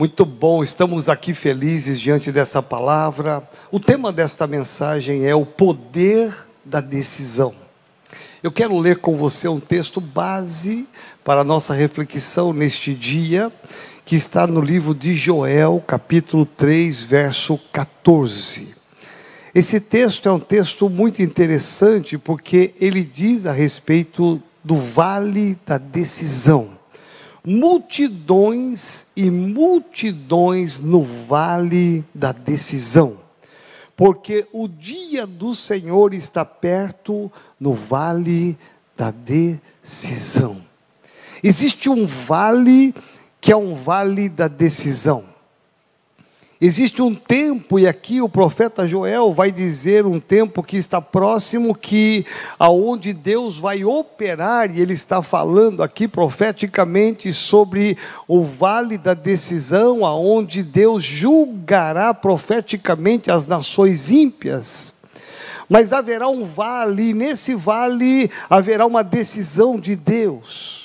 Muito bom, estamos aqui felizes diante dessa palavra. O tema desta mensagem é o poder da decisão. Eu quero ler com você um texto base para a nossa reflexão neste dia, que está no livro de Joel, capítulo 3, verso 14. Esse texto é um texto muito interessante porque ele diz a respeito do vale da decisão multidões e multidões no vale da decisão, porque o dia do Senhor está perto no vale da decisão. Existe um vale que é um vale da decisão. Existe um tempo, e aqui o profeta Joel vai dizer um tempo que está próximo, que aonde Deus vai operar, e ele está falando aqui profeticamente sobre o vale da decisão, aonde Deus julgará profeticamente as nações ímpias. Mas haverá um vale, e nesse vale haverá uma decisão de Deus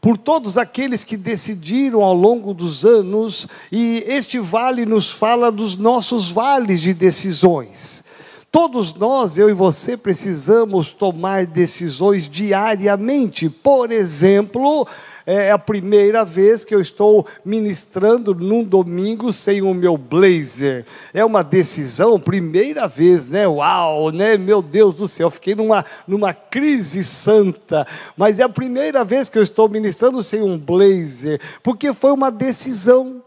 por todos aqueles que decidiram ao longo dos anos, e este vale nos fala dos nossos vales de decisões. Todos nós, eu e você, precisamos tomar decisões diariamente. Por exemplo, é a primeira vez que eu estou ministrando num domingo sem o meu blazer. É uma decisão, primeira vez, né? Uau, né? Meu Deus do céu, fiquei numa, numa crise santa. Mas é a primeira vez que eu estou ministrando sem um blazer, porque foi uma decisão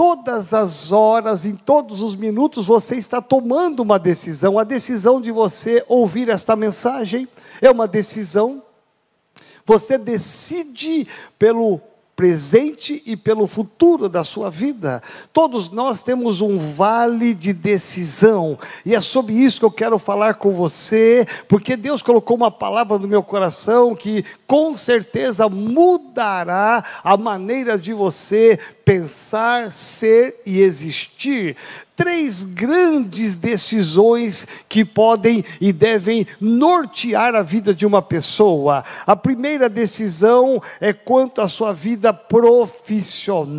todas as horas, em todos os minutos, você está tomando uma decisão. A decisão de você ouvir esta mensagem é uma decisão. Você decide pelo presente e pelo futuro da sua vida. Todos nós temos um vale de decisão, e é sobre isso que eu quero falar com você, porque Deus colocou uma palavra no meu coração que com certeza mudará a maneira de você pensar, ser e existir três grandes decisões que podem e devem nortear a vida de uma pessoa. A primeira decisão é quanto à sua vida profissional.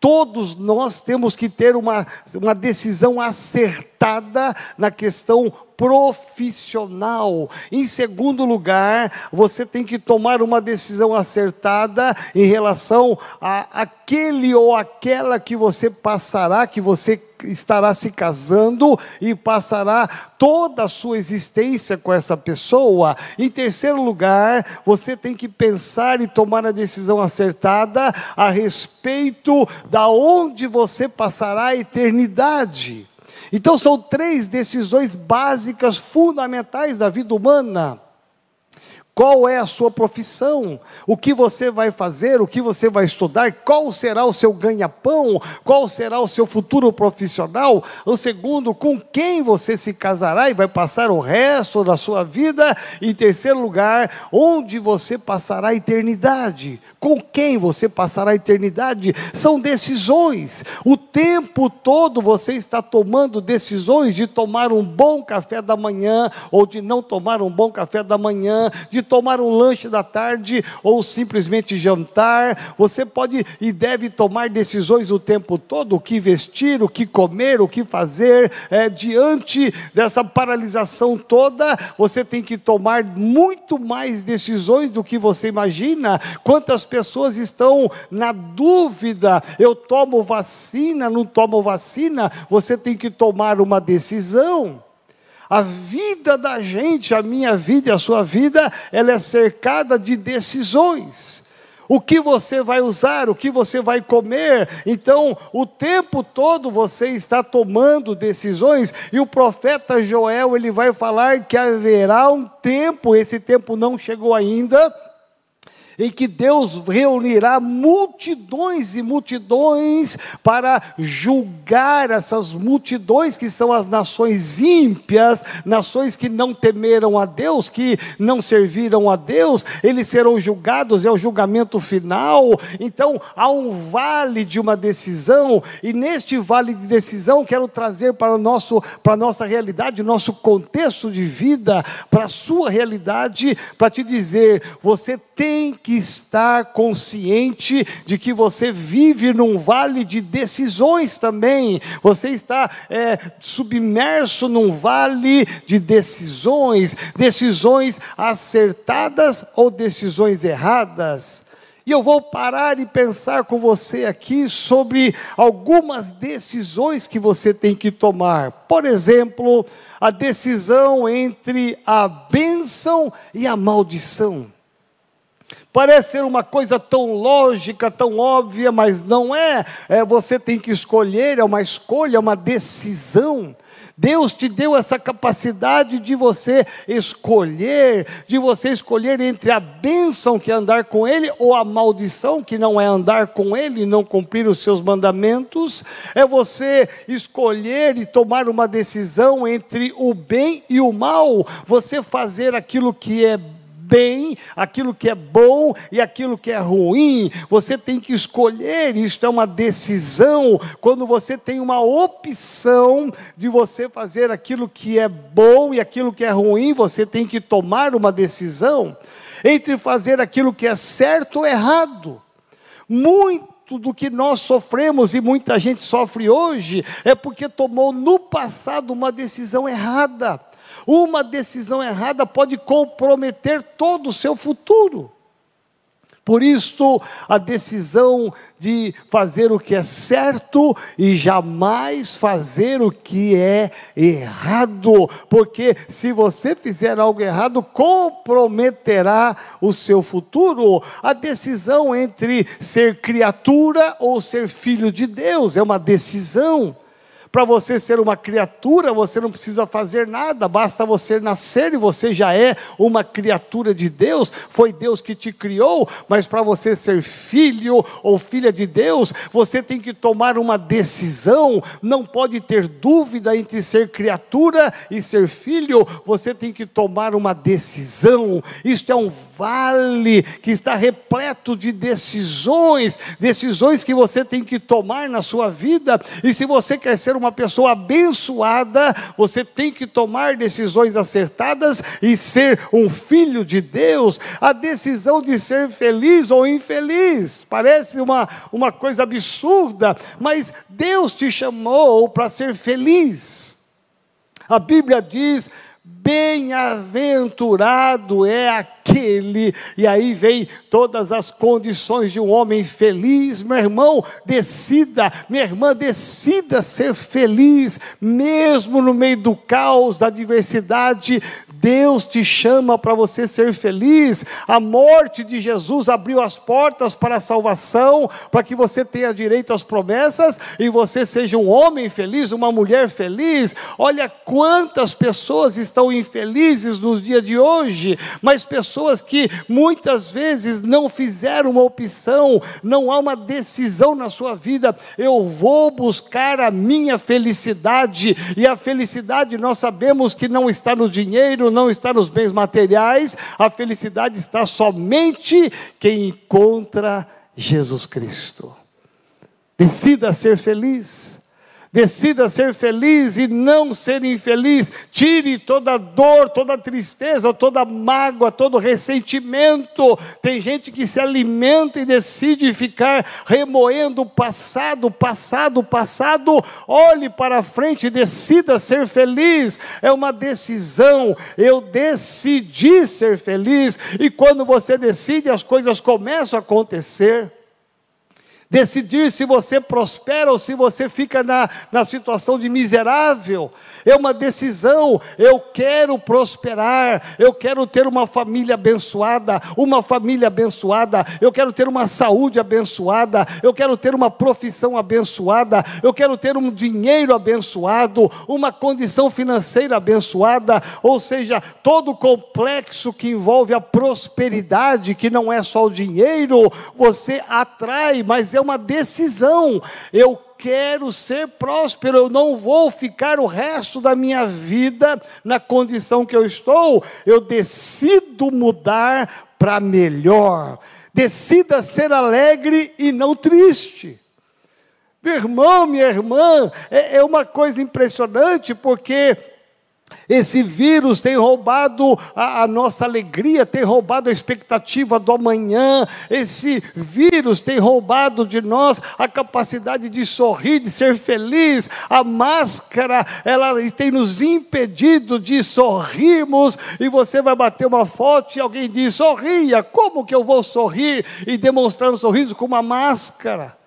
Todos nós temos que ter uma, uma decisão acertada na questão profissional. Em segundo lugar, você tem que tomar uma decisão acertada em relação a aquele ou aquela que você passará, que você estará se casando e passará toda a sua existência com essa pessoa. Em terceiro lugar, você tem que pensar e tomar a decisão acertada a respeito da onde você passará a eternidade. Então são três decisões básicas, fundamentais da vida humana. Qual é a sua profissão? O que você vai fazer? O que você vai estudar? Qual será o seu ganha-pão? Qual será o seu futuro profissional? O segundo, com quem você se casará e vai passar o resto da sua vida? Em terceiro lugar, onde você passará a eternidade? Com quem você passará a eternidade? São decisões. O tempo todo você está tomando decisões de tomar um bom café da manhã ou de não tomar um bom café da manhã, de tomar um lanche da tarde ou simplesmente jantar. Você pode e deve tomar decisões o tempo todo: o que vestir, o que comer, o que fazer. É, diante dessa paralisação toda, você tem que tomar muito mais decisões do que você imagina. Quantas pessoas estão na dúvida: eu tomo vacina, não tomo vacina? Você tem que tomar uma decisão. A vida da gente, a minha vida e a sua vida, ela é cercada de decisões. O que você vai usar, o que você vai comer. Então, o tempo todo você está tomando decisões e o profeta Joel, ele vai falar que haverá um tempo, esse tempo não chegou ainda, em que Deus reunirá multidões e multidões para julgar essas multidões que são as nações ímpias, nações que não temeram a Deus, que não serviram a Deus, eles serão julgados, é o julgamento final. Então, há um vale de uma decisão, e neste vale de decisão quero trazer para o nosso para a nossa realidade, nosso contexto de vida, para a sua realidade, para te dizer, você tem que estar consciente de que você vive num vale de decisões também. Você está é, submerso num vale de decisões, decisões acertadas ou decisões erradas. E eu vou parar e pensar com você aqui sobre algumas decisões que você tem que tomar. Por exemplo, a decisão entre a bênção e a maldição. Parece ser uma coisa tão lógica, tão óbvia, mas não é. é. Você tem que escolher, é uma escolha, é uma decisão. Deus te deu essa capacidade de você escolher, de você escolher entre a bênção que é andar com Ele ou a maldição que não é andar com Ele e não cumprir os seus mandamentos. É você escolher e tomar uma decisão entre o bem e o mal, você fazer aquilo que é bem, aquilo que é bom e aquilo que é ruim. Você tem que escolher, isto é uma decisão. Quando você tem uma opção de você fazer aquilo que é bom e aquilo que é ruim, você tem que tomar uma decisão entre fazer aquilo que é certo ou errado. Muito do que nós sofremos e muita gente sofre hoje é porque tomou no passado uma decisão errada. Uma decisão errada pode comprometer todo o seu futuro. Por isso, a decisão de fazer o que é certo e jamais fazer o que é errado, porque se você fizer algo errado, comprometerá o seu futuro. A decisão entre ser criatura ou ser filho de Deus é uma decisão. Para você ser uma criatura, você não precisa fazer nada, basta você nascer e você já é uma criatura de Deus. Foi Deus que te criou, mas para você ser filho ou filha de Deus, você tem que tomar uma decisão. Não pode ter dúvida entre ser criatura e ser filho, você tem que tomar uma decisão. Isto é um vale que está repleto de decisões, decisões que você tem que tomar na sua vida. E se você quer ser uma uma pessoa abençoada, você tem que tomar decisões acertadas e ser um filho de Deus. A decisão de ser feliz ou infeliz parece uma, uma coisa absurda, mas Deus te chamou para ser feliz. A Bíblia diz: Bem-aventurado é aquele, e aí vem todas as condições de um homem feliz, meu irmão, decida, minha irmã, decida ser feliz, mesmo no meio do caos, da adversidade, Deus te chama para você ser feliz. A morte de Jesus abriu as portas para a salvação, para que você tenha direito às promessas e você seja um homem feliz, uma mulher feliz. Olha quantas pessoas estão infelizes nos dias de hoje, mas pessoas que muitas vezes não fizeram uma opção, não há uma decisão na sua vida. Eu vou buscar a minha felicidade, e a felicidade nós sabemos que não está no dinheiro, não está nos bens materiais, a felicidade está somente quem encontra Jesus Cristo. Decida ser feliz. Decida ser feliz e não ser infeliz. Tire toda dor, toda tristeza, toda mágoa, todo ressentimento. Tem gente que se alimenta e decide ficar remoendo o passado, passado, passado. Olhe para frente decida ser feliz. É uma decisão. Eu decidi ser feliz. E quando você decide, as coisas começam a acontecer decidir se você prospera ou se você fica na, na situação de miserável. É uma decisão. Eu quero prosperar, eu quero ter uma família abençoada, uma família abençoada, eu quero ter uma saúde abençoada, eu quero ter uma profissão abençoada, eu quero ter um dinheiro abençoado, uma condição financeira abençoada, ou seja, todo o complexo que envolve a prosperidade, que não é só o dinheiro, você atrai, mas é uma decisão. Eu quero ser próspero, eu não vou ficar o resto da minha vida na condição que eu estou. Eu decido mudar para melhor. Decida ser alegre e não triste. Meu irmão, minha irmã, é, é uma coisa impressionante porque Esse vírus tem roubado a, a, nossa alegria, tem roubado a expectativa do amanhã. Esse vírus tem roubado de nós a capacidade de sorrir, de ser feliz. A máscara, ela tem nos impedido de sorrirmos. E você vai bater uma foto e alguém diz: sorria, como que eu vou sorrir? E demonstrar um sorriso com uma máscara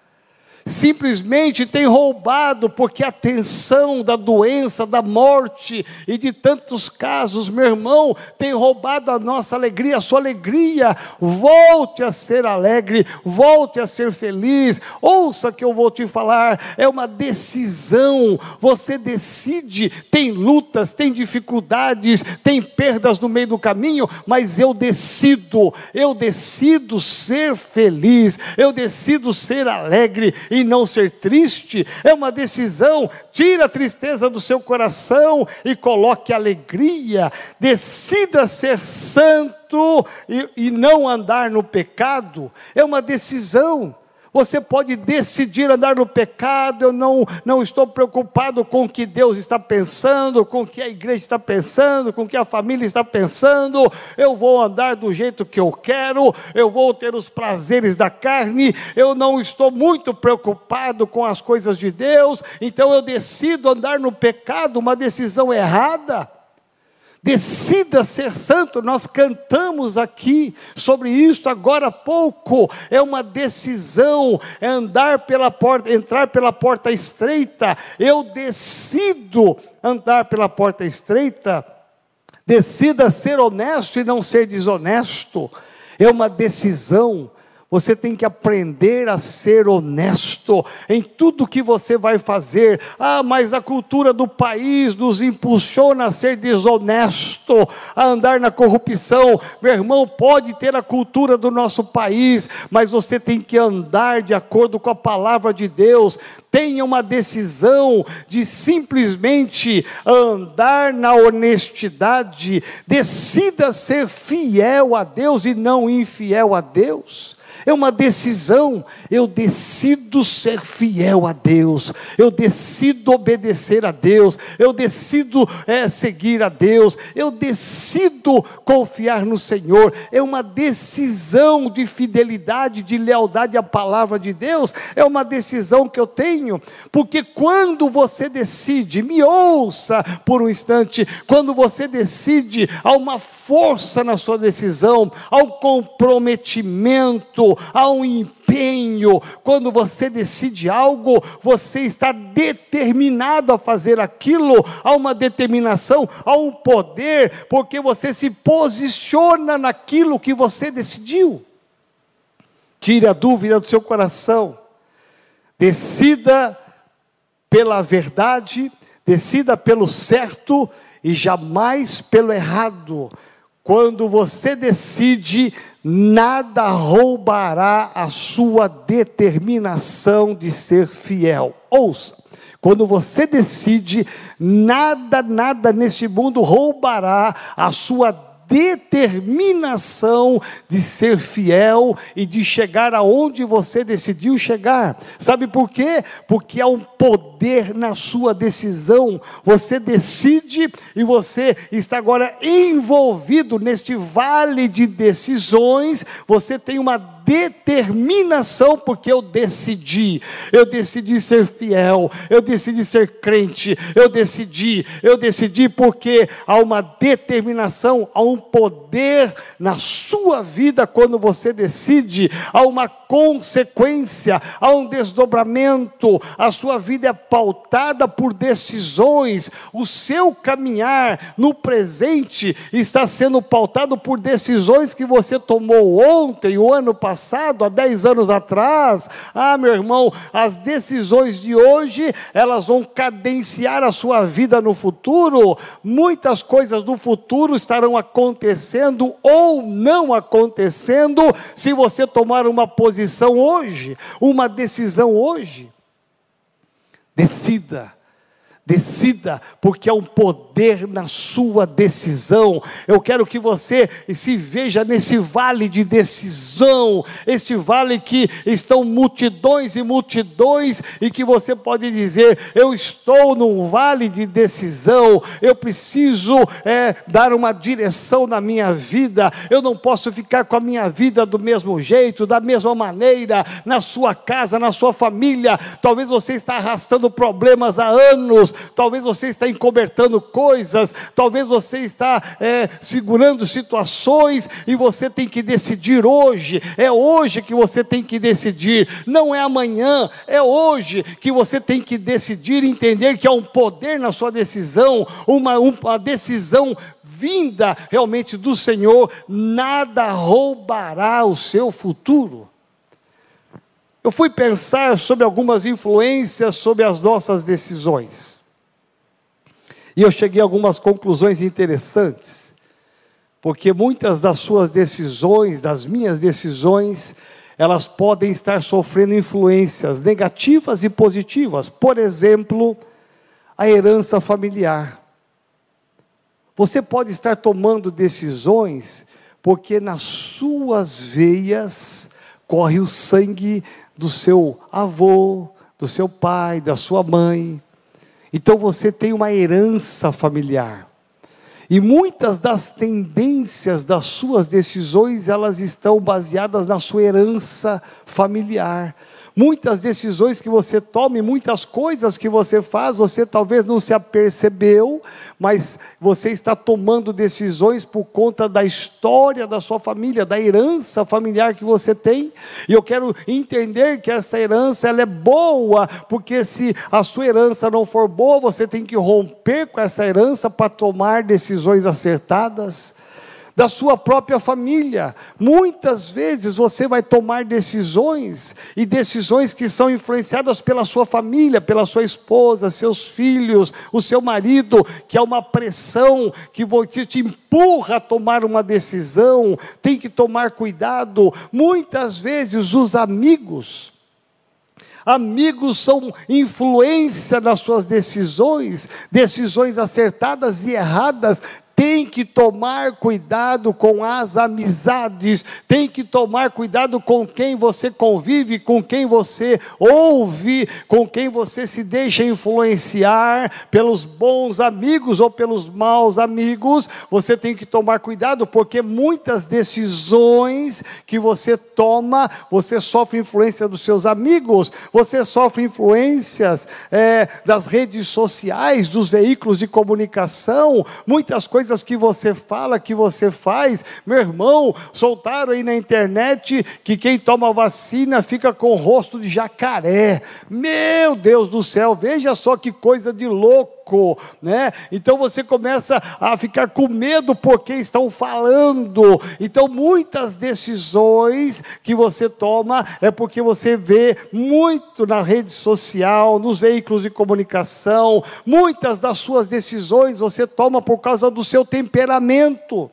simplesmente tem roubado, porque a tensão da doença, da morte e de tantos casos, meu irmão, tem roubado a nossa alegria, a sua alegria. Volte a ser alegre, volte a ser feliz. Ouça que eu vou te falar, é uma decisão. Você decide, tem lutas, tem dificuldades, tem perdas no meio do caminho, mas eu decido, eu decido ser feliz, eu decido ser alegre e não ser triste, é uma decisão. Tira a tristeza do seu coração e coloque alegria. Decida ser santo e, e não andar no pecado, é uma decisão. Você pode decidir andar no pecado, eu não, não estou preocupado com o que Deus está pensando, com o que a igreja está pensando, com o que a família está pensando, eu vou andar do jeito que eu quero, eu vou ter os prazeres da carne, eu não estou muito preocupado com as coisas de Deus, então eu decido andar no pecado, uma decisão errada. Decida ser santo, nós cantamos aqui sobre isso agora há pouco. É uma decisão, é andar pela porta, entrar pela porta estreita. Eu decido andar pela porta estreita. Decida ser honesto e não ser desonesto. É uma decisão. Você tem que aprender a ser honesto em tudo que você vai fazer. Ah, mas a cultura do país nos impulsiona a ser desonesto, a andar na corrupção. Meu irmão, pode ter a cultura do nosso país, mas você tem que andar de acordo com a palavra de Deus. Tenha uma decisão de simplesmente andar na honestidade. Decida ser fiel a Deus e não infiel a Deus é uma decisão. Eu decido ser fiel a Deus, eu decido obedecer a Deus, eu decido é, seguir a Deus, eu decido confiar no Senhor. É uma decisão de fidelidade, de lealdade à palavra de Deus, é uma decisão que eu tenho, porque quando você decide, me ouça por um instante, quando você decide, há uma força na sua decisão, há um comprometimento, há um empenho. Quando você decide algo, você está determinado a fazer aquilo, há uma determinação, há um poder, porque você se posiciona naquilo que você decidiu. Tire a dúvida do seu coração. Decida pela verdade, decida pelo certo e jamais pelo errado. Quando você decide, nada roubará a sua determinação de ser fiel. Ouça, quando você decide, nada, nada neste mundo roubará a sua determinação de ser fiel e de chegar aonde você decidiu chegar. Sabe por quê? Porque há um poder na sua decisão. Você decide e você está agora envolvido neste vale de decisões. Você tem uma determinação, porque eu decidi, eu decidi ser fiel, eu decidi ser crente, eu decidi, eu decidi porque há uma determinação, há um poder na sua vida quando você decide, há uma consequência, há um desdobramento, a sua vida é pautada por decisões, o seu caminhar no presente está sendo pautado por decisões que você tomou ontem, o ano passado passado, há 10 anos atrás. Ah, meu irmão, as decisões de hoje, elas vão cadenciar a sua vida no futuro. Muitas coisas do futuro estarão acontecendo ou não acontecendo se você tomar uma posição hoje, uma decisão hoje. Decida Decida, porque há um poder na sua decisão. Eu quero que você se veja nesse vale de decisão, este vale que estão multidões e multidões, e que você pode dizer: Eu estou num vale de decisão, eu preciso é, dar uma direção na minha vida, eu não posso ficar com a minha vida do mesmo jeito, da mesma maneira, na sua casa, na sua família. Talvez você está arrastando problemas há anos talvez você está encobertando coisas, talvez você está é, segurando situações e você tem que decidir hoje. É hoje que você tem que decidir, não é amanhã, é hoje que você tem que decidir, entender que há um poder na sua decisão, uma, uma decisão vinda realmente do Senhor, nada roubará o seu futuro. Eu fui pensar sobre algumas influências sobre as nossas decisões. E eu cheguei a algumas conclusões interessantes, porque muitas das suas decisões, das minhas decisões, elas podem estar sofrendo influências negativas e positivas. Por exemplo, a herança familiar. Você pode estar tomando decisões porque nas suas veias corre o sangue do seu avô, do seu pai, da sua mãe. Então você tem uma herança familiar. E muitas das tendências das suas decisões, elas estão baseadas na sua herança familiar. Muitas decisões que você toma, muitas coisas que você faz, você talvez não se apercebeu, mas você está tomando decisões por conta da história da sua família, da herança familiar que você tem. E eu quero entender que essa herança ela é boa, porque se a sua herança não for boa, você tem que romper com essa herança para tomar decisões acertadas da sua própria família. Muitas vezes você vai tomar decisões e decisões que são influenciadas pela sua família, pela sua esposa, seus filhos, o seu marido, que é uma pressão que te empurra a tomar uma decisão. Tem que tomar cuidado. Muitas vezes os amigos amigos são influência nas suas decisões, decisões acertadas e erradas tem que tomar cuidado com as amizades, tem que tomar cuidado com quem você convive, com quem você ouve, com quem você se deixa influenciar pelos bons amigos ou pelos maus amigos. Você tem que tomar cuidado, porque muitas decisões que você toma, você sofre influência dos seus amigos, você sofre influências é, das redes sociais, dos veículos de comunicação, muitas coisas coisas que você fala, que você faz. Meu irmão, soltaram aí na internet que quem toma vacina fica com o rosto de jacaré. Meu Deus do céu, veja só que coisa de louco, né? Então você começa a ficar com medo porque estão falando. Então muitas decisões que você toma é porque você vê muito na rede social, nos veículos de comunicação, muitas das suas decisões você toma por causa do seu seu temperamento.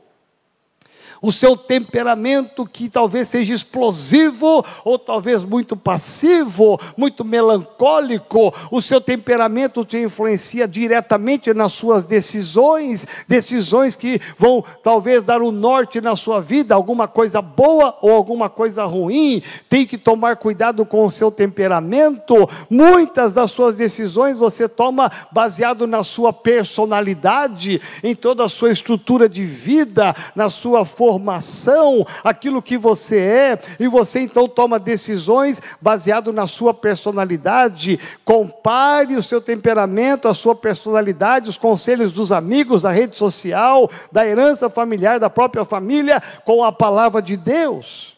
O seu temperamento que talvez seja explosivo, ou talvez muito passivo, muito melancólico, o seu temperamento te influencia diretamente nas suas decisões, decisões que vão talvez dar um norte na sua vida, alguma coisa boa ou alguma coisa ruim. Tem que tomar cuidado com o seu temperamento. Muitas das suas decisões você toma baseado na sua personalidade, em toda a sua estrutura de vida, na sua força formação, aquilo que você é, e você então toma decisões baseado na sua personalidade. Compare o seu temperamento, a sua personalidade, os conselhos dos amigos, da rede social, da herança familiar, da própria família, com a palavra de Deus.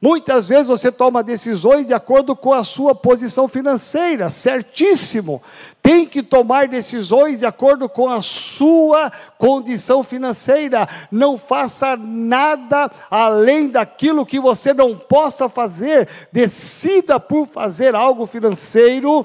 Muitas vezes você toma decisões de acordo com a sua posição financeira, certíssimo. Tem que tomar decisões de acordo com a sua condição financeira. Não faça nada além daquilo que você não possa fazer. Decida por fazer algo financeiro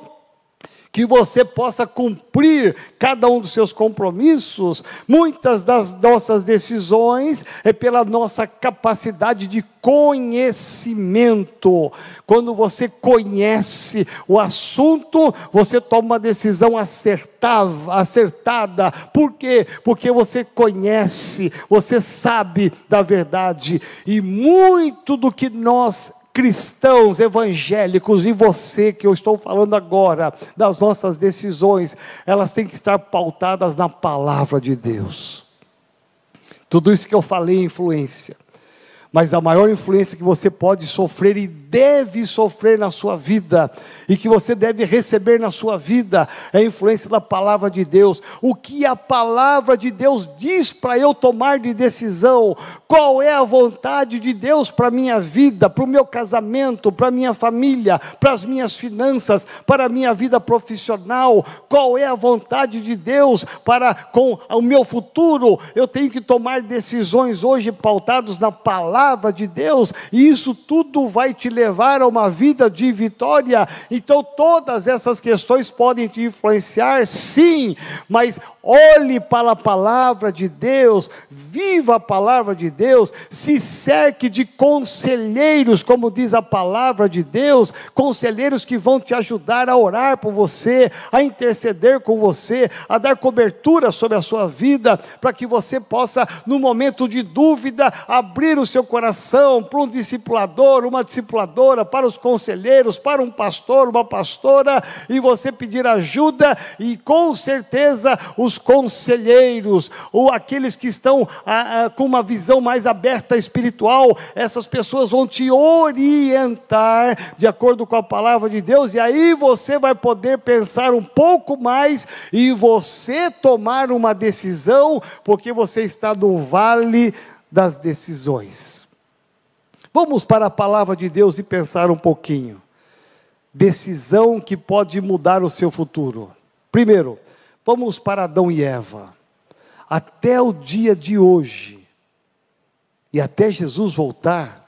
que você possa cumprir cada um dos seus compromissos. Muitas das nossas decisões é pela nossa capacidade de conhecimento. Quando você conhece o assunto, você toma uma decisão acertada. Por quê? Porque você conhece, você sabe da verdade e muito do que nós cristãos evangélicos e você que eu estou falando agora, das nossas decisões, elas têm que estar pautadas na palavra de Deus. Tudo isso que eu falei é influência. Mas a maior influência que você pode sofrer e deve sofrer na sua vida, e que você deve receber na sua vida, é a influência da palavra de Deus. O que a palavra de Deus diz para eu tomar de decisão, qual é a vontade de Deus para minha vida, para o meu casamento, para minha família, para as minhas finanças, para a minha vida profissional, qual é a vontade de Deus para com o meu futuro. Eu tenho que tomar decisões hoje pautados na palavra de Deus, e isso tudo vai te levar a uma vida de vitória. Então, todas essas questões podem te influenciar, sim, mas olhe para a palavra de Deus, viva a palavra de Deus, se cerque de conselheiros, como diz a palavra de Deus, conselheiros que vão te ajudar a orar por você, a interceder com você, a dar cobertura sobre a sua vida, para que você possa, no momento de dúvida, abrir o seu coração para um discipulador, uma discipuladora, para os conselheiros, para um pastor, uma pastora, e você pedir ajuda, e com certeza os os conselheiros, ou aqueles que estão ah, ah, com uma visão mais aberta espiritual, essas pessoas vão te orientar de acordo com a palavra de Deus, e aí você vai poder pensar um pouco mais e você tomar uma decisão, porque você está no vale das decisões. Vamos para a palavra de Deus e pensar um pouquinho. Decisão que pode mudar o seu futuro. Primeiro, Vamos para Adão e Eva. Até o dia de hoje, e até Jesus voltar,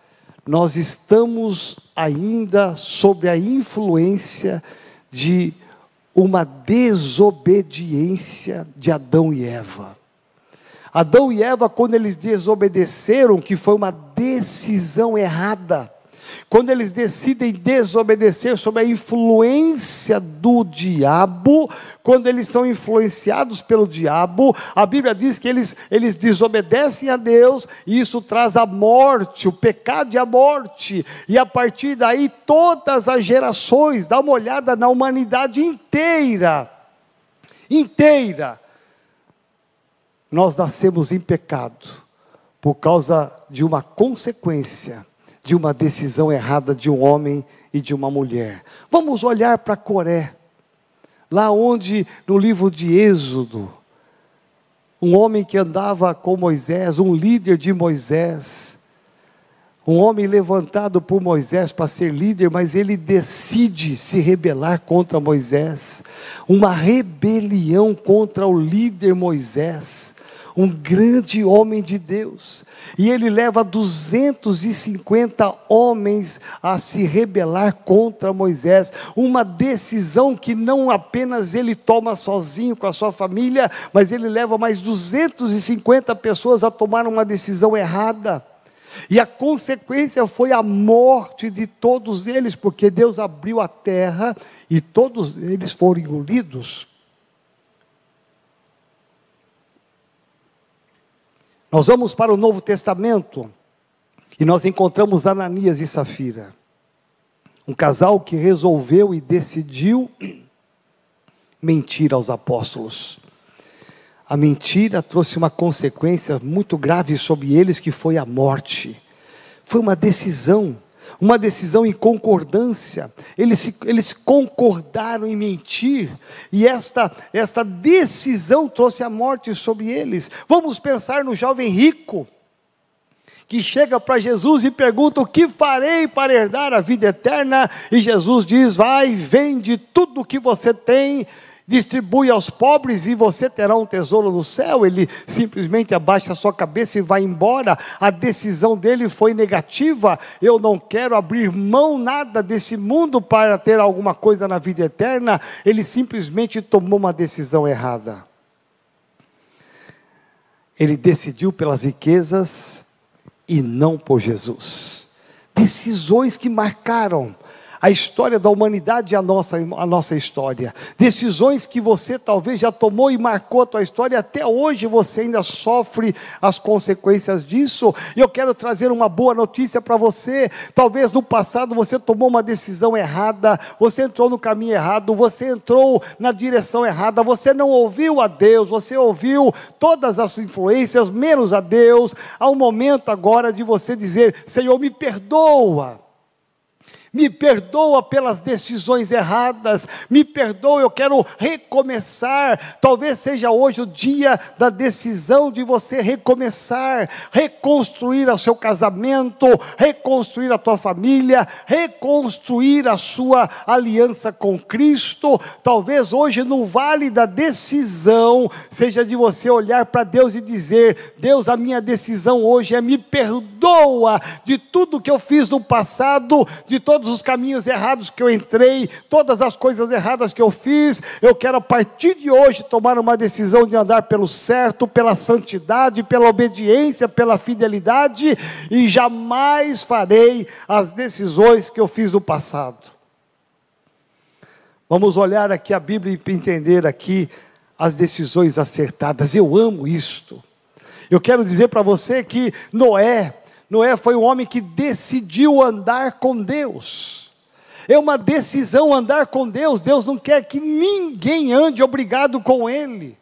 nós estamos ainda sob a influência de uma desobediência de Adão e Eva. Adão e Eva, quando eles desobedeceram, que foi uma decisão errada, quando eles decidem desobedecer sob a influência do diabo, quando eles são influenciados pelo diabo, a Bíblia diz que eles, eles desobedecem a Deus, e isso traz a morte, o pecado e a morte, e a partir daí todas as gerações, dá uma olhada na humanidade inteira, inteira, nós nascemos em pecado, por causa de uma consequência de uma decisão errada de um homem e de uma mulher. Vamos olhar para Coré, lá onde no livro de Êxodo, um homem que andava com Moisés, um líder de Moisés, um homem levantado por Moisés para ser líder, mas ele decide se rebelar contra Moisés, uma rebelião contra o líder Moisés um grande homem de Deus, e ele leva 250 homens a se rebelar contra Moisés, uma decisão que não apenas ele toma sozinho com a sua família, mas ele leva mais 250 pessoas a tomar uma decisão errada. E a consequência foi a morte de todos eles, porque Deus abriu a terra e todos eles foram engolidos Nós vamos para o Novo Testamento e nós encontramos Ananias e Safira, um casal que resolveu e decidiu mentir aos apóstolos. A mentira trouxe uma consequência muito grave sobre eles, que foi a morte. Foi uma decisão uma decisão em concordância, eles, eles concordaram em mentir, e esta, esta decisão trouxe a morte sobre eles. Vamos pensar no jovem rico, que chega para Jesus e pergunta: O que farei para herdar a vida eterna? E Jesus diz: Vai, vende tudo o que você tem distribui aos pobres e você terá um tesouro no céu. Ele simplesmente abaixa a sua cabeça e vai embora. A decisão dele foi negativa. Eu não quero abrir mão nada desse mundo para ter alguma coisa na vida eterna. Ele simplesmente tomou uma decisão errada. Ele decidiu pelas riquezas e não por Jesus. Decisões que marcaram a história da humanidade e a nossa, a nossa história. Decisões que você talvez já tomou e marcou a tua história, e até hoje você ainda sofre as consequências disso. E eu quero trazer uma boa notícia para você. Talvez no passado você tomou uma decisão errada, você entrou no caminho errado, você entrou na direção errada, você não ouviu a Deus, você ouviu todas as influências, menos a Deus. Há um momento agora de você dizer: Senhor, me perdoa me perdoa pelas decisões erradas, me perdoa, eu quero recomeçar. Talvez seja hoje o dia da decisão de você recomeçar, reconstruir o seu casamento, reconstruir a tua família, reconstruir a sua aliança com Cristo. Talvez hoje no vale da decisão seja de você olhar para Deus e dizer: Deus, a minha decisão hoje é me perdoa de tudo que eu fiz no passado, de todo todos os caminhos errados que eu entrei, todas as coisas erradas que eu fiz, eu quero a partir de hoje tomar uma decisão de andar pelo certo, pela santidade, pela obediência, pela fidelidade e jamais farei as decisões que eu fiz no passado. Vamos olhar aqui a Bíblia e entender aqui as decisões acertadas. Eu amo isto. Eu quero dizer para você que Noé, Noé foi um homem que decidiu andar com Deus. É uma decisão andar com Deus. Deus não quer que ninguém ande obrigado com Ele.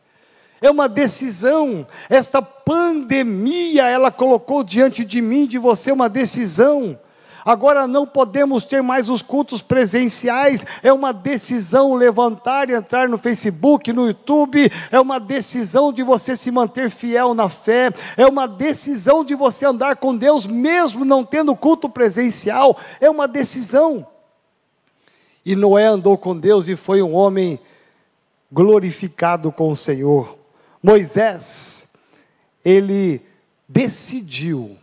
É uma decisão. Esta pandemia, ela colocou diante de mim, de você, uma decisão. Agora não podemos ter mais os cultos presenciais, é uma decisão levantar e entrar no Facebook, no YouTube, é uma decisão de você se manter fiel na fé, é uma decisão de você andar com Deus mesmo não tendo culto presencial, é uma decisão. E Noé andou com Deus e foi um homem glorificado com o Senhor. Moisés, ele decidiu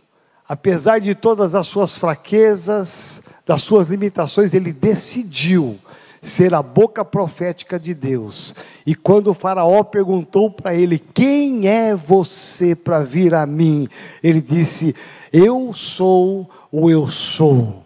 apesar de todas as suas fraquezas, das suas limitações, ele decidiu ser a boca profética de Deus. E quando o Faraó perguntou para ele: Quem é você para vir a mim? Ele disse: Eu sou o eu sou.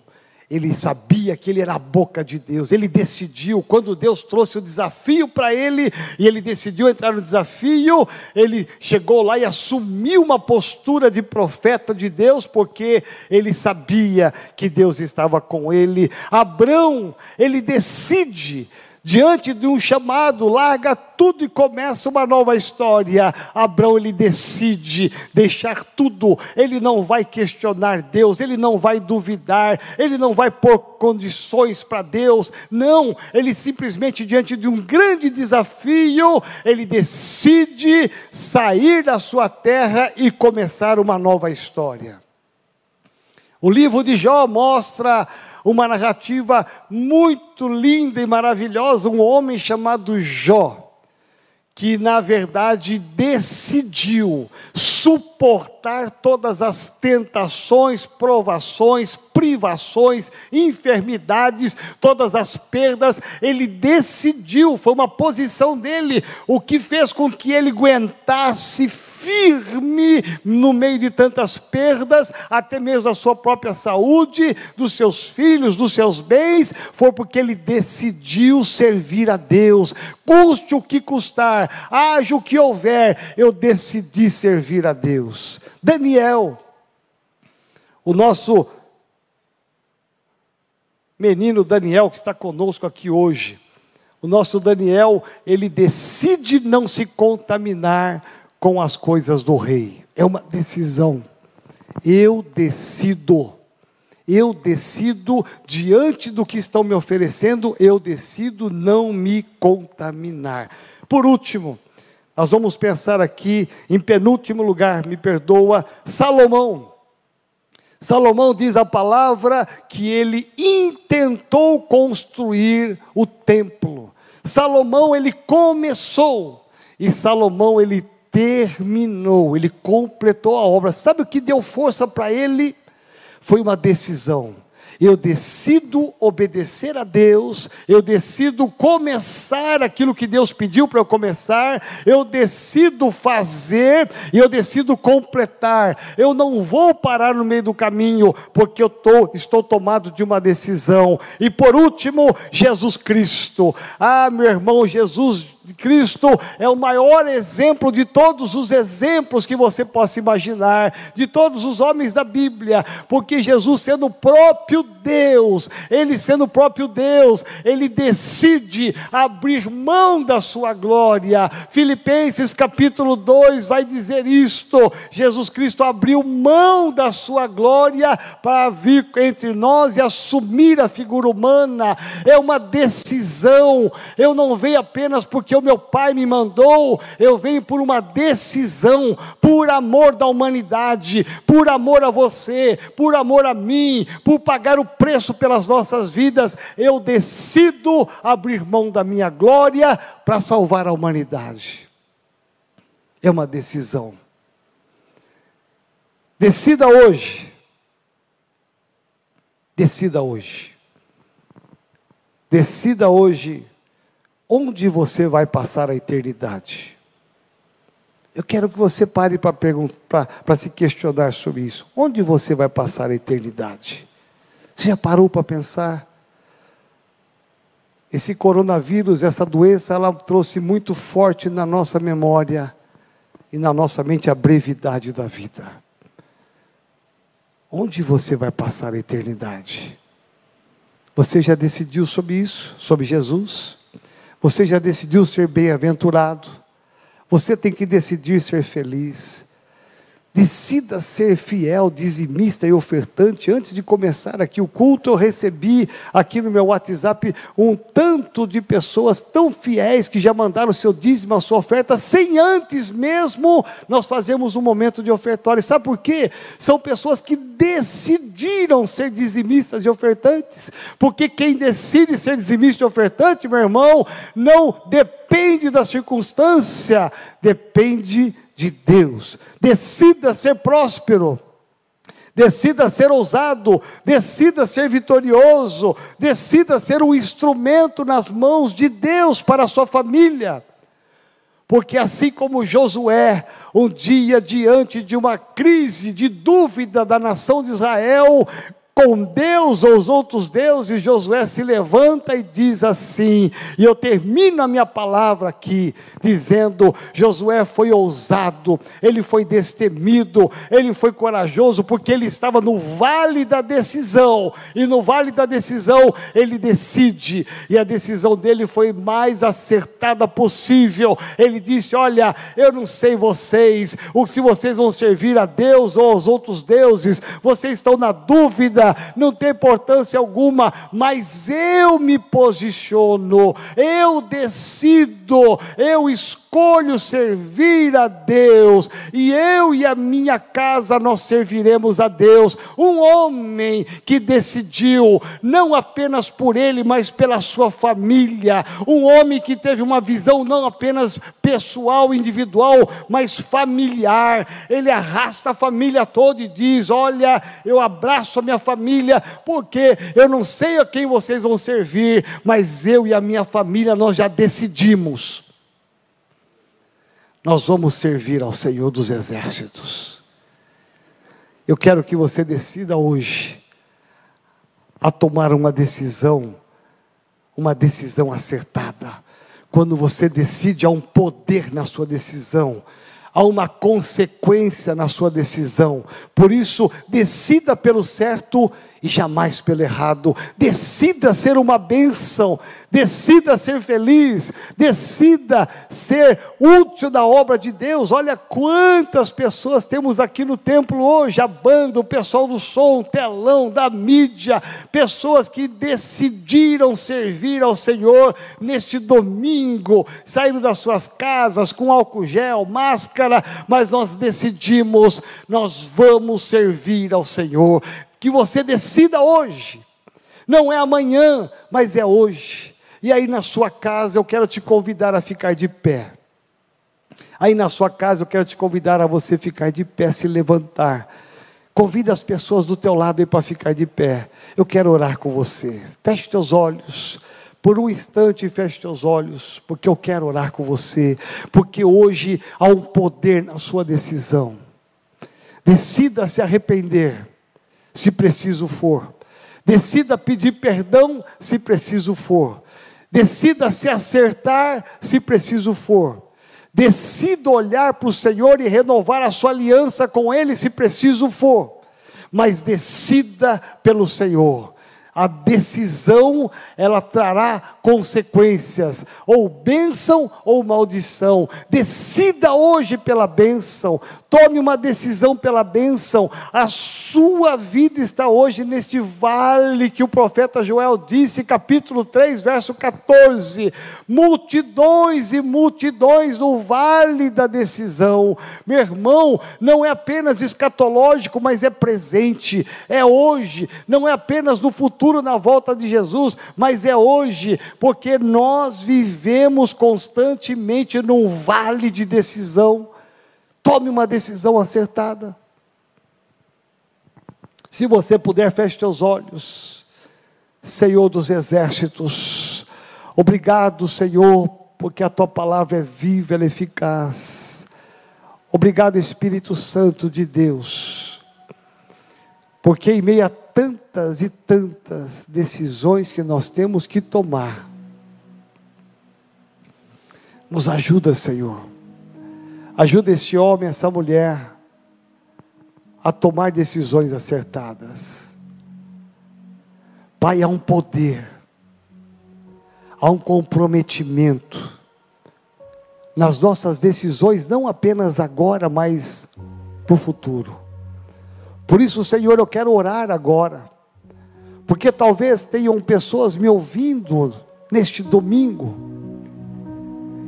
Ele sabia que ele era a boca de Deus. Ele decidiu, quando Deus trouxe o desafio para ele, e ele decidiu entrar no desafio, ele chegou lá e assumiu uma postura de profeta de Deus, porque ele sabia que Deus estava com ele. Abrão, ele decide diante de um chamado, larga tudo e começa uma nova história. Abraão ele decide deixar tudo, ele não vai questionar Deus, ele não vai duvidar, ele não vai pôr condições para Deus, não, ele simplesmente diante de um grande desafio, ele decide sair da sua terra e começar uma nova história. O livro de Jó mostra uma narrativa muito linda e maravilhosa, um homem chamado Jó, que na verdade decidiu suportar todas as tentações, provações, privações, enfermidades, todas as perdas, ele decidiu, foi uma posição dele, o que fez com que ele aguentasse firme no meio de tantas perdas, até mesmo da sua própria saúde, dos seus filhos, dos seus bens, foi porque ele decidiu servir a Deus, custe o que custar, haja o que houver, eu decidi servir a Deus. Daniel, o nosso menino Daniel que está conosco aqui hoje. O nosso Daniel, ele decide não se contaminar com as coisas do rei. É uma decisão. Eu decido. Eu decido, diante do que estão me oferecendo, eu decido não me contaminar. Por último, nós vamos pensar aqui, em penúltimo lugar, me perdoa, Salomão. Salomão diz a palavra que ele intentou construir o templo. Salomão ele começou e Salomão ele terminou, ele completou a obra. Sabe o que deu força para ele? Foi uma decisão eu decido obedecer a Deus, eu decido começar aquilo que Deus pediu para eu começar, eu decido fazer e eu decido completar. Eu não vou parar no meio do caminho, porque eu tô, estou tomado de uma decisão. E por último, Jesus Cristo. Ah, meu irmão, Jesus Cristo é o maior exemplo de todos os exemplos que você possa imaginar, de todos os homens da Bíblia, porque Jesus, sendo o próprio Deus, ele sendo o próprio Deus, ele decide abrir mão da sua glória. Filipenses capítulo 2 vai dizer isto: Jesus Cristo abriu mão da sua glória para vir entre nós e assumir a figura humana, é uma decisão. Eu não venho apenas porque porque o meu Pai me mandou, eu venho por uma decisão, por amor da humanidade, por amor a você, por amor a mim, por pagar o preço pelas nossas vidas, eu decido abrir mão da minha glória para salvar a humanidade. É uma decisão. Decida hoje. Decida hoje. Decida hoje onde você vai passar a eternidade? Eu quero que você pare para se questionar sobre isso. Onde você vai passar a eternidade? Você já parou para pensar? Esse coronavírus, essa doença, ela trouxe muito forte na nossa memória e na nossa mente a brevidade da vida. Onde você vai passar a eternidade? Você já decidiu sobre isso? Sobre Jesus? Você já decidiu ser bem-aventurado. Você tem que decidir ser feliz. Decida ser fiel, dizimista e ofertante. Antes de começar aqui o culto, eu recebi aqui no meu WhatsApp um tanto de pessoas tão fiéis que já mandaram o seu dízimo, a sua oferta, sem antes mesmo nós fazermos um momento de ofertório. Sabe por quê? São pessoas que decidiram ser dizimistas e ofertantes, porque quem decide ser dizimista e ofertante, meu irmão, não depende da circunstância, depende de Deus. Decida ser próspero. Decida ser ousado, decida ser vitorioso, decida ser um instrumento nas mãos de Deus para a sua família. Porque assim como Josué, um dia diante de uma crise de dúvida da nação de Israel, com Deus ou os outros deuses, Josué se levanta e diz assim, e eu termino a minha palavra aqui, dizendo: Josué foi ousado, ele foi destemido, ele foi corajoso, porque ele estava no vale da decisão, e no vale da decisão ele decide, e a decisão dele foi mais acertada possível. Ele disse: Olha, eu não sei vocês, ou se vocês vão servir a Deus ou aos outros deuses, vocês estão na dúvida não tem importância alguma, mas eu me posiciono, eu decido, eu escolho servir a Deus, e eu e a minha casa nós serviremos a Deus. Um homem que decidiu, não apenas por ele, mas pela sua família, um homem que teve uma visão não apenas pessoal, individual, mas familiar. Ele arrasta a família toda e diz: Olha, eu abraço a minha família, porque eu não sei a quem vocês vão servir, mas eu e a minha família nós já decidimos. Nós vamos servir ao Senhor dos Exércitos. Eu quero que você decida hoje a tomar uma decisão, uma decisão acertada. Quando você decide, há um poder na sua decisão há uma consequência na sua decisão. Por isso, decida pelo certo e jamais pelo errado. Decida ser uma bênção, decida ser feliz, decida ser útil da obra de Deus. Olha quantas pessoas temos aqui no templo hoje: a banda, o pessoal do som, o telão, da mídia, pessoas que decidiram servir ao Senhor neste domingo, saíram das suas casas com álcool gel, máscara, mas nós decidimos, nós vamos servir ao Senhor que você decida hoje. Não é amanhã, mas é hoje. E aí na sua casa eu quero te convidar a ficar de pé. Aí na sua casa eu quero te convidar a você ficar de pé, se levantar. Convida as pessoas do teu lado para ficar de pé. Eu quero orar com você. Feche teus olhos. Por um instante, feche teus olhos, porque eu quero orar com você. Porque hoje há um poder na sua decisão. Decida se arrepender, se preciso for. Decida pedir perdão, se preciso for. Decida se acertar, se preciso for. Decida olhar para o Senhor e renovar a sua aliança com Ele, se preciso for. Mas decida pelo Senhor a decisão ela trará consequências, ou bênção ou maldição. Decida hoje pela bênção, tome uma decisão pela bênção. A sua vida está hoje neste vale que o profeta Joel disse, capítulo 3, verso 14: multidões e multidões no vale da decisão. Meu irmão, não é apenas escatológico, mas é presente, é hoje, não é apenas no futuro na volta de Jesus, mas é hoje, porque nós vivemos constantemente num vale de decisão. Tome uma decisão acertada. Se você puder, feche seus olhos. Senhor dos exércitos, obrigado, Senhor, porque a tua palavra é viva, ela é eficaz. Obrigado, Espírito Santo de Deus, porque em meio a tantas e tantas decisões que nós temos que tomar. Nos ajuda, Senhor. Ajuda esse homem, essa mulher a tomar decisões acertadas. Pai, há um poder, há um comprometimento nas nossas decisões, não apenas agora, mas para o futuro. Por isso, Senhor, eu quero orar agora, porque talvez tenham pessoas me ouvindo neste domingo,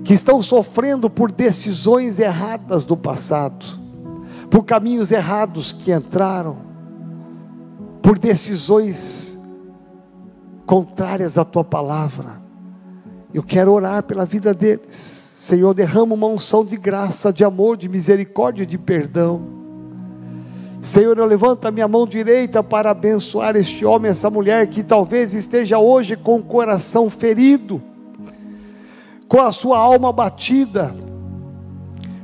que estão sofrendo por decisões erradas do passado, por caminhos errados que entraram, por decisões contrárias à tua palavra. Eu quero orar pela vida deles. Senhor, derrama uma unção de graça, de amor, de misericórdia, de perdão. Senhor, eu levanto a minha mão direita para abençoar este homem, essa mulher que talvez esteja hoje com o coração ferido, com a sua alma batida,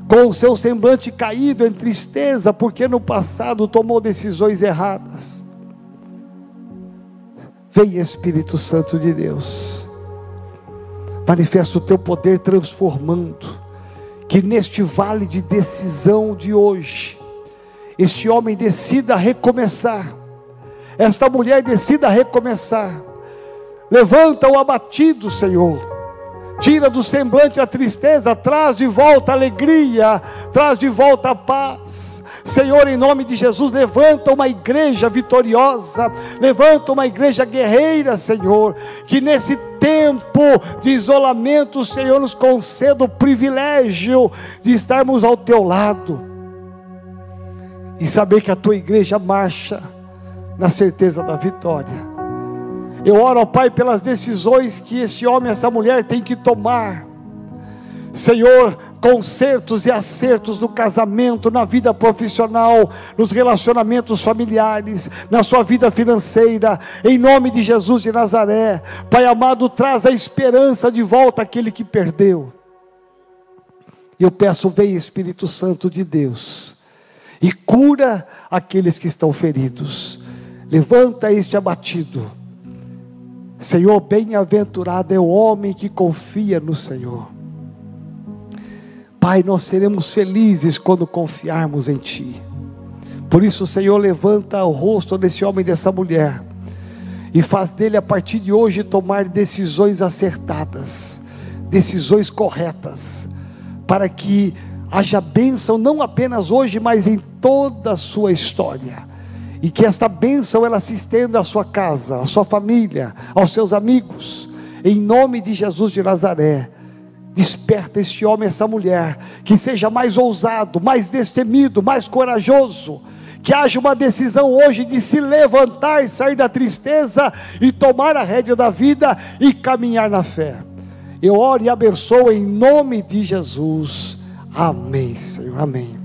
com o seu semblante caído em tristeza, porque no passado tomou decisões erradas. Vem Espírito Santo de Deus, manifesta o teu poder transformando, que neste vale de decisão de hoje, este homem decida recomeçar, esta mulher decida recomeçar. Levanta o abatido, Senhor. Tira do semblante a tristeza, traz de volta a alegria, traz de volta a paz. Senhor, em nome de Jesus, levanta uma igreja vitoriosa, levanta uma igreja guerreira, Senhor, que nesse tempo de isolamento, Senhor, nos conceda o privilégio de estarmos ao teu lado e saber que a tua igreja marcha na certeza da vitória. Eu oro ao Pai pelas decisões que esse homem, essa mulher tem que tomar. Senhor, consertos e acertos no casamento, na vida profissional, nos relacionamentos familiares, na sua vida financeira, em nome de Jesus de Nazaré. Pai amado, traz a esperança de volta àquele que perdeu. Eu peço, vem Espírito Santo de Deus e cura aqueles que estão feridos. Levanta este abatido. Senhor, bem-aventurado é o homem que confia no Senhor. Pai, nós seremos felizes quando confiarmos em Ti. Por isso, Senhor, levanta o rosto desse homem e dessa mulher e faz dele a partir de hoje tomar decisões acertadas, decisões corretas, para que haja bênção não apenas hoje, mas em toda a sua história. E que esta bênção ela se estenda à sua casa, à sua família, aos seus amigos. Em nome de Jesus de Nazaré. Desperta este homem, essa mulher, que seja mais ousado, mais destemido, mais corajoso, Que haja uma decisão hoje de se levantar, sair da tristeza e tomar a rédea da vida e caminhar na fé. Eu oro e abençoo em nome de Jesus. Amém, Senhor. Amém.